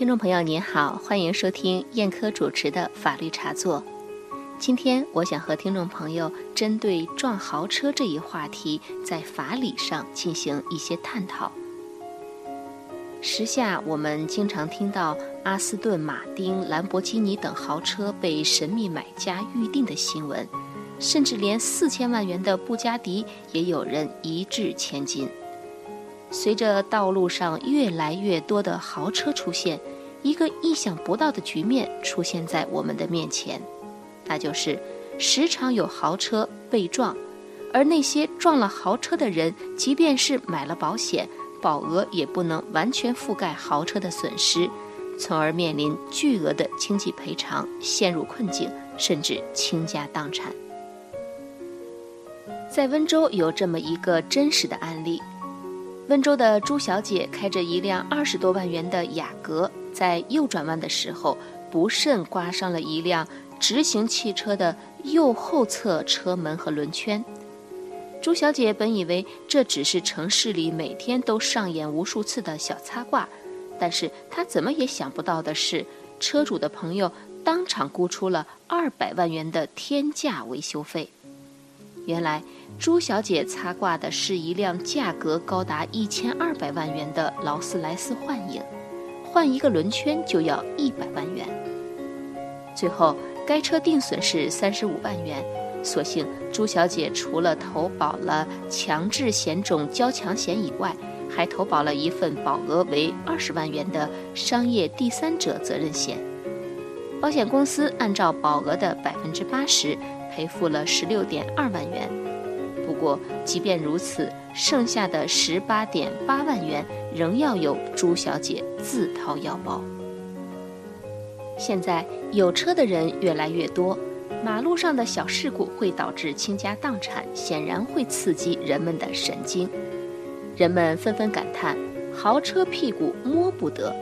听众朋友您好，欢迎收听燕科主持的法律茶座。今天我想和听众朋友针对撞豪车这一话题，在法理上进行一些探讨。时下我们经常听到阿斯顿马丁、兰博基尼等豪车被神秘买家预定的新闻，甚至连四千万元的布加迪也有人一掷千金。随着道路上越来越多的豪车出现，一个意想不到的局面出现在我们的面前，那就是时常有豪车被撞，而那些撞了豪车的人，即便是买了保险，保额也不能完全覆盖豪车的损失，从而面临巨额的经济赔偿，陷入困境，甚至倾家荡产。在温州有这么一个真实的案例。温州的朱小姐开着一辆二十多万元的雅阁，在右转弯的时候，不慎刮伤了一辆直行汽车的右后侧车门和轮圈。朱小姐本以为这只是城市里每天都上演无数次的小擦挂，但是她怎么也想不到的是，车主的朋友当场估出了二百万元的天价维修费。原来。朱小姐擦挂的是一辆价格高达一千二百万元的劳斯莱斯幻影，换一个轮圈就要一百万元。最后，该车定损是三十五万元。所幸朱小姐除了投保了强制险种交强险以外，还投保了一份保额为二十万元的商业第三者责任险。保险公司按照保额的百分之八十赔付了十六点二万元。不过，即便如此，剩下的十八点八万元仍要由朱小姐自掏腰包。现在有车的人越来越多，马路上的小事故会导致倾家荡产，显然会刺激人们的神经。人们纷纷感叹：豪车屁股摸不得。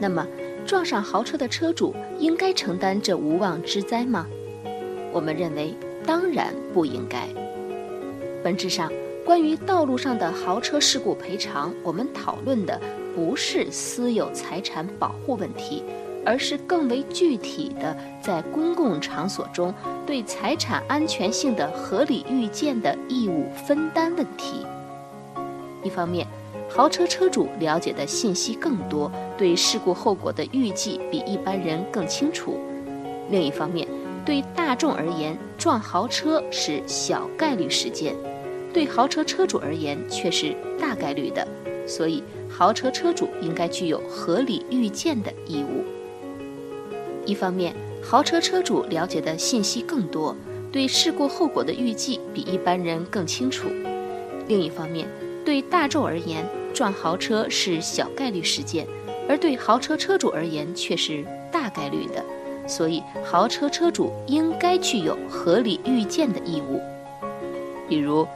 那么，撞上豪车的车主应该承担这无妄之灾吗？我们认为，当然不应该。本质上，关于道路上的豪车事故赔偿，我们讨论的不是私有财产保护问题，而是更为具体的在公共场所中对财产安全性的合理预见的义务分担问题。一方面，豪车车主了解的信息更多，对事故后果的预计比一般人更清楚；另一方面，对大众而言，撞豪车是小概率事件。对豪车车主而言却是大概率的，所以豪车车主应该具有合理预见的义务。一方面，豪车车主了解的信息更多，对事故后果的预计比一般人更清楚；另一方面，对大众而言，撞豪车是小概率事件，而对豪车车主而言却是大概率的，所以豪车车主应该具有合理预见的义务。比如，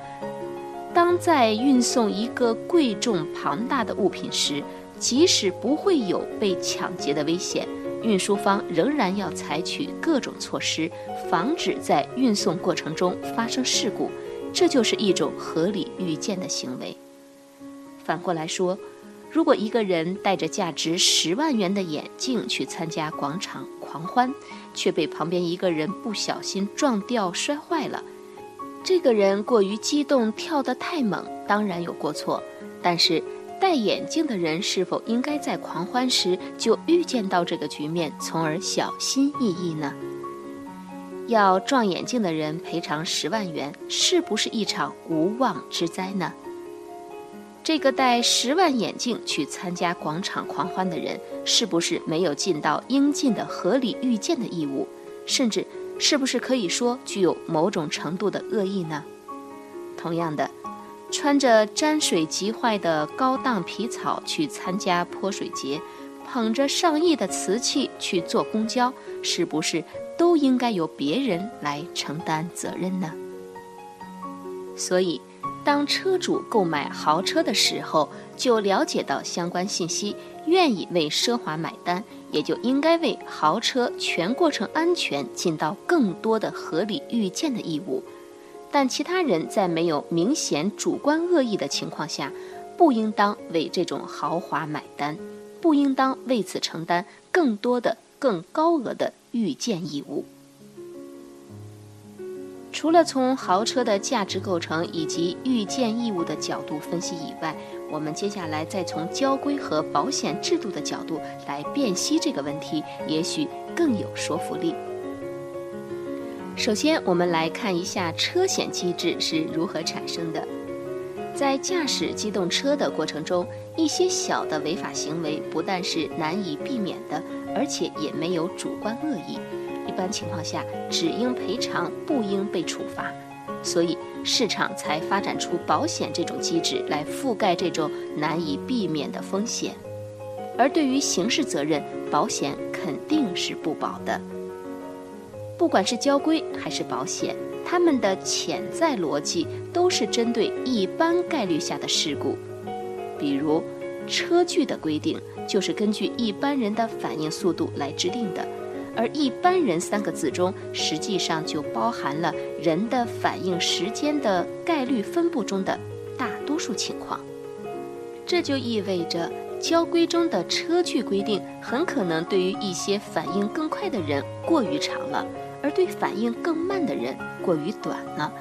当在运送一个贵重庞大的物品时，即使不会有被抢劫的危险，运输方仍然要采取各种措施，防止在运送过程中发生事故。这就是一种合理预见的行为。反过来说，如果一个人戴着价值十万元的眼镜去参加广场狂欢，却被旁边一个人不小心撞掉摔坏了。这个人过于激动，跳得太猛，当然有过错。但是戴眼镜的人是否应该在狂欢时就预见到这个局面，从而小心翼翼呢？要撞眼镜的人赔偿十万元，是不是一场无妄之灾呢？这个戴十万眼镜去参加广场狂欢的人，是不是没有尽到应尽的合理预见的义务，甚至？是不是可以说具有某种程度的恶意呢？同样的，穿着沾水即坏的高档皮草去参加泼水节，捧着上亿的瓷器去坐公交，是不是都应该由别人来承担责任呢？所以，当车主购买豪车的时候，就了解到相关信息，愿意为奢华买单。也就应该为豪车全过程安全尽到更多的合理预见的义务，但其他人在没有明显主观恶意的情况下，不应当为这种豪华买单，不应当为此承担更多的、更高额的预见义务。除了从豪车的价值构成以及预见义务的角度分析以外，我们接下来再从交规和保险制度的角度来辨析这个问题，也许更有说服力。首先，我们来看一下车险机制是如何产生的。在驾驶机动车的过程中，一些小的违法行为不但是难以避免的，而且也没有主观恶意。一般情况下，只应赔偿，不应被处罚。所以，市场才发展出保险这种机制来覆盖这种难以避免的风险。而对于刑事责任，保险肯定是不保的。不管是交规还是保险，它们的潜在逻辑都是针对一般概率下的事故。比如，车距的规定就是根据一般人的反应速度来制定的。而一般人三个字中，实际上就包含了人的反应时间的概率分布中的大多数情况。这就意味着，交规中的车距规定很可能对于一些反应更快的人过于长了，而对反应更慢的人过于短了。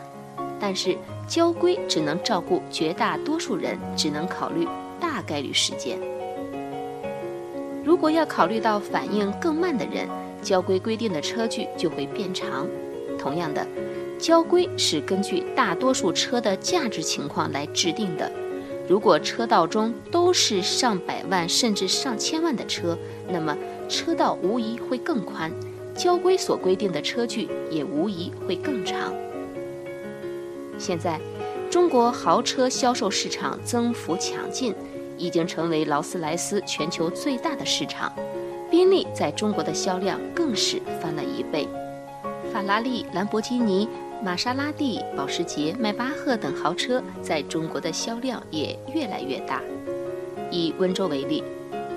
但是，交规只能照顾绝大多数人，只能考虑大概率事件。如果要考虑到反应更慢的人，交规规定的车距就会变长。同样的，交规是根据大多数车的价值情况来制定的。如果车道中都是上百万甚至上千万的车，那么车道无疑会更宽，交规所规定的车距也无疑会更长。现在，中国豪车销售市场增幅强劲，已经成为劳斯莱斯全球最大的市场。宾利在中国的销量更是翻了一倍，法拉利、兰博基尼、玛莎拉蒂、保时捷、迈巴赫等豪车在中国的销量也越来越大。以温州为例，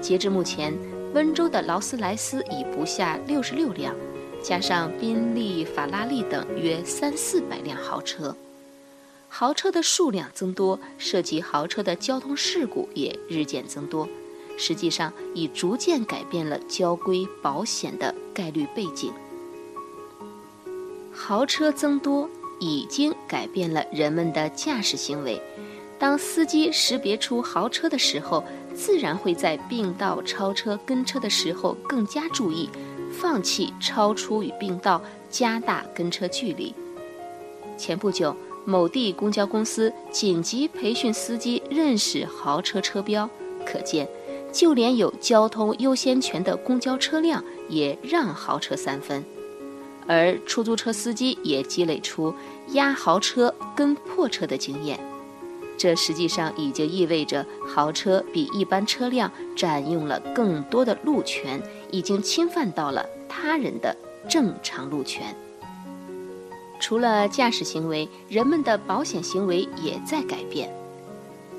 截至目前，温州的劳斯莱斯已不下六十六辆，加上宾利、法拉利等约三四百辆豪车。豪车的数量增多，涉及豪车的交通事故也日渐增多。实际上已逐渐改变了交规保险的概率背景。豪车增多已经改变了人们的驾驶行为。当司机识别出豪车的时候，自然会在并道超车跟车的时候更加注意，放弃超出与并道，加大跟车距离。前不久，某地公交公司紧急培训司机认识豪车车标，可见。就连有交通优先权的公交车辆也让豪车三分，而出租车司机也积累出压豪车跟破车的经验。这实际上已经意味着豪车比一般车辆占用了更多的路权，已经侵犯到了他人的正常路权。除了驾驶行为，人们的保险行为也在改变。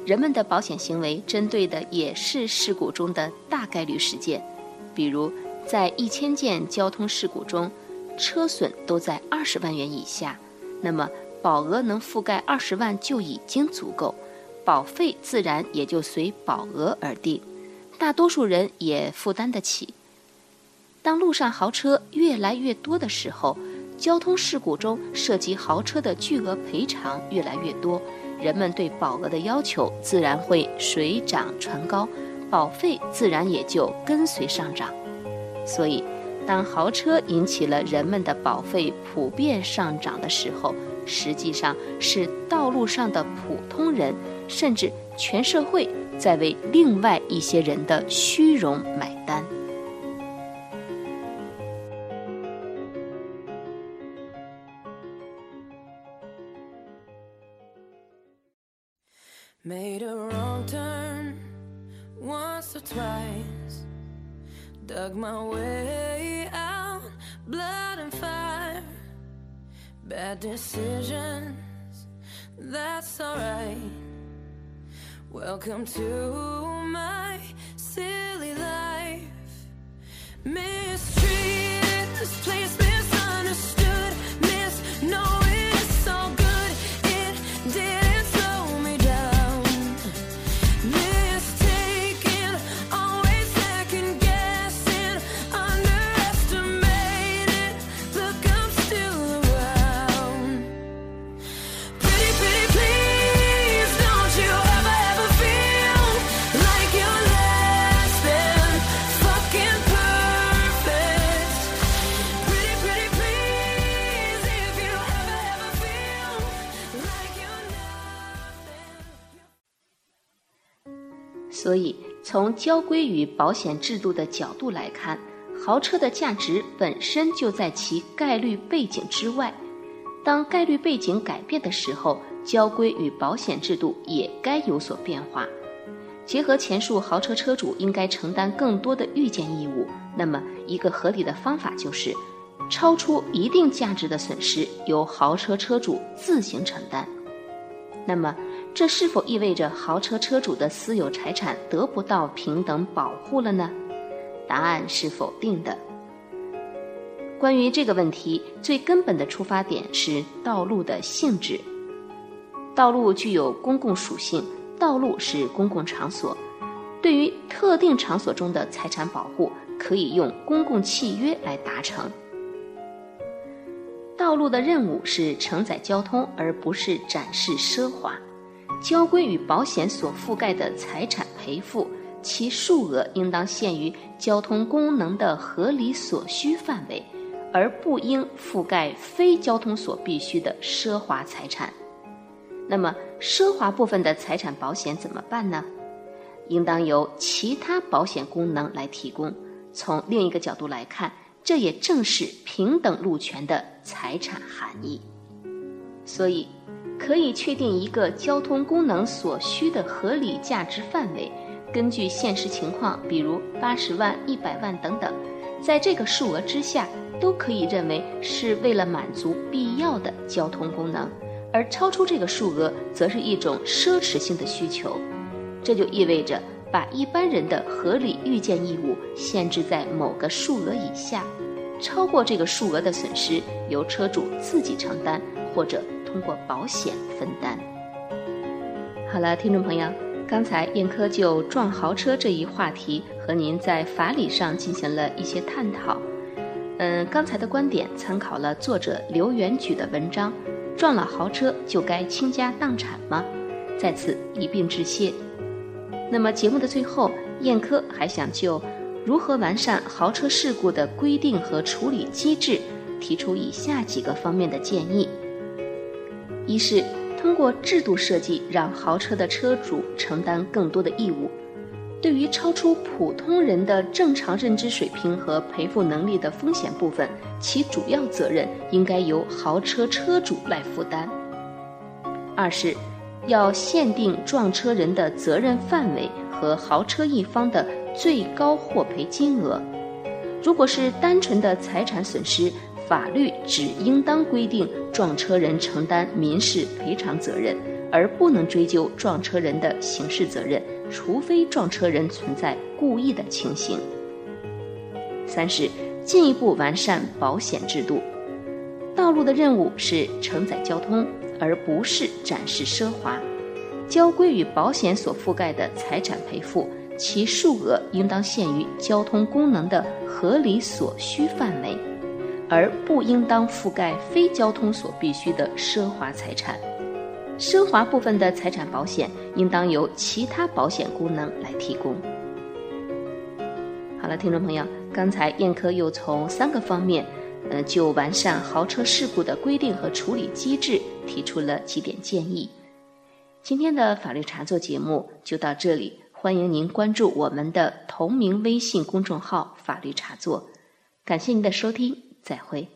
人们的保险行为针对的也是事故中的大概率事件，比如在一千件交通事故中，车损都在二十万元以下，那么保额能覆盖二十万就已经足够，保费自然也就随保额而定，大多数人也负担得起。当路上豪车越来越多的时候，交通事故中涉及豪车的巨额赔偿越来越多。人们对保额的要求自然会水涨船高，保费自然也就跟随上涨。所以，当豪车引起了人们的保费普遍上涨的时候，实际上是道路上的普通人，甚至全社会在为另外一些人的虚荣买单。Made a wrong turn once or twice. Dug my way out, blood and fire. Bad decisions, that's alright. Welcome to my silly life. Mistreated, this place misunderstood, miss 所以，从交规与保险制度的角度来看，豪车的价值本身就在其概率背景之外。当概率背景改变的时候，交规与保险制度也该有所变化。结合前述，豪车车主应该承担更多的预见义务。那么，一个合理的方法就是，超出一定价值的损失由豪车车主自行承担。那么，这是否意味着豪车车主的私有财产得不到平等保护了呢？答案是否定的。关于这个问题，最根本的出发点是道路的性质。道路具有公共属性。道路是公共场所，对于特定场所中的财产保护，可以用公共契约来达成。道路的任务是承载交通，而不是展示奢华。交规与保险所覆盖的财产赔付，其数额应当限于交通功能的合理所需范围，而不应覆盖非交通所必须的奢华财产。那么，奢华部分的财产保险怎么办呢？应当由其他保险功能来提供。从另一个角度来看，这也正是平等路权的财产含义。所以，可以确定一个交通功能所需的合理价值范围，根据现实情况，比如八十万、一百万等等，在这个数额之下，都可以认为是为了满足必要的交通功能。而超出这个数额，则是一种奢侈性的需求，这就意味着把一般人的合理预见义务限制在某个数额以下，超过这个数额的损失由车主自己承担，或者通过保险分担。好了，听众朋友，刚才燕科就撞豪车这一话题和您在法理上进行了一些探讨。嗯，刚才的观点参考了作者刘元举的文章。撞了豪车就该倾家荡产吗？在此一并致谢。那么节目的最后，燕科还想就如何完善豪车事故的规定和处理机制，提出以下几个方面的建议：一是通过制度设计，让豪车的车主承担更多的义务。对于超出普通人的正常认知水平和赔付能力的风险部分，其主要责任应该由豪车车主来负担。二是，要限定撞车人的责任范围和豪车一方的最高获赔金额。如果是单纯的财产损失，法律只应当规定撞车人承担民事赔偿责任，而不能追究撞车人的刑事责任。除非撞车人存在故意的情形。三是进一步完善保险制度。道路的任务是承载交通，而不是展示奢华。交规与保险所覆盖的财产赔付，其数额应当限于交通功能的合理所需范围，而不应当覆盖非交通所必须的奢华财产。奢华部分的财产保险应当由其他保险功能来提供。好了，听众朋友，刚才燕科又从三个方面，呃，就完善豪车事故的规定和处理机制提出了几点建议。今天的法律茶座节目就到这里，欢迎您关注我们的同名微信公众号“法律茶座”，感谢您的收听，再会。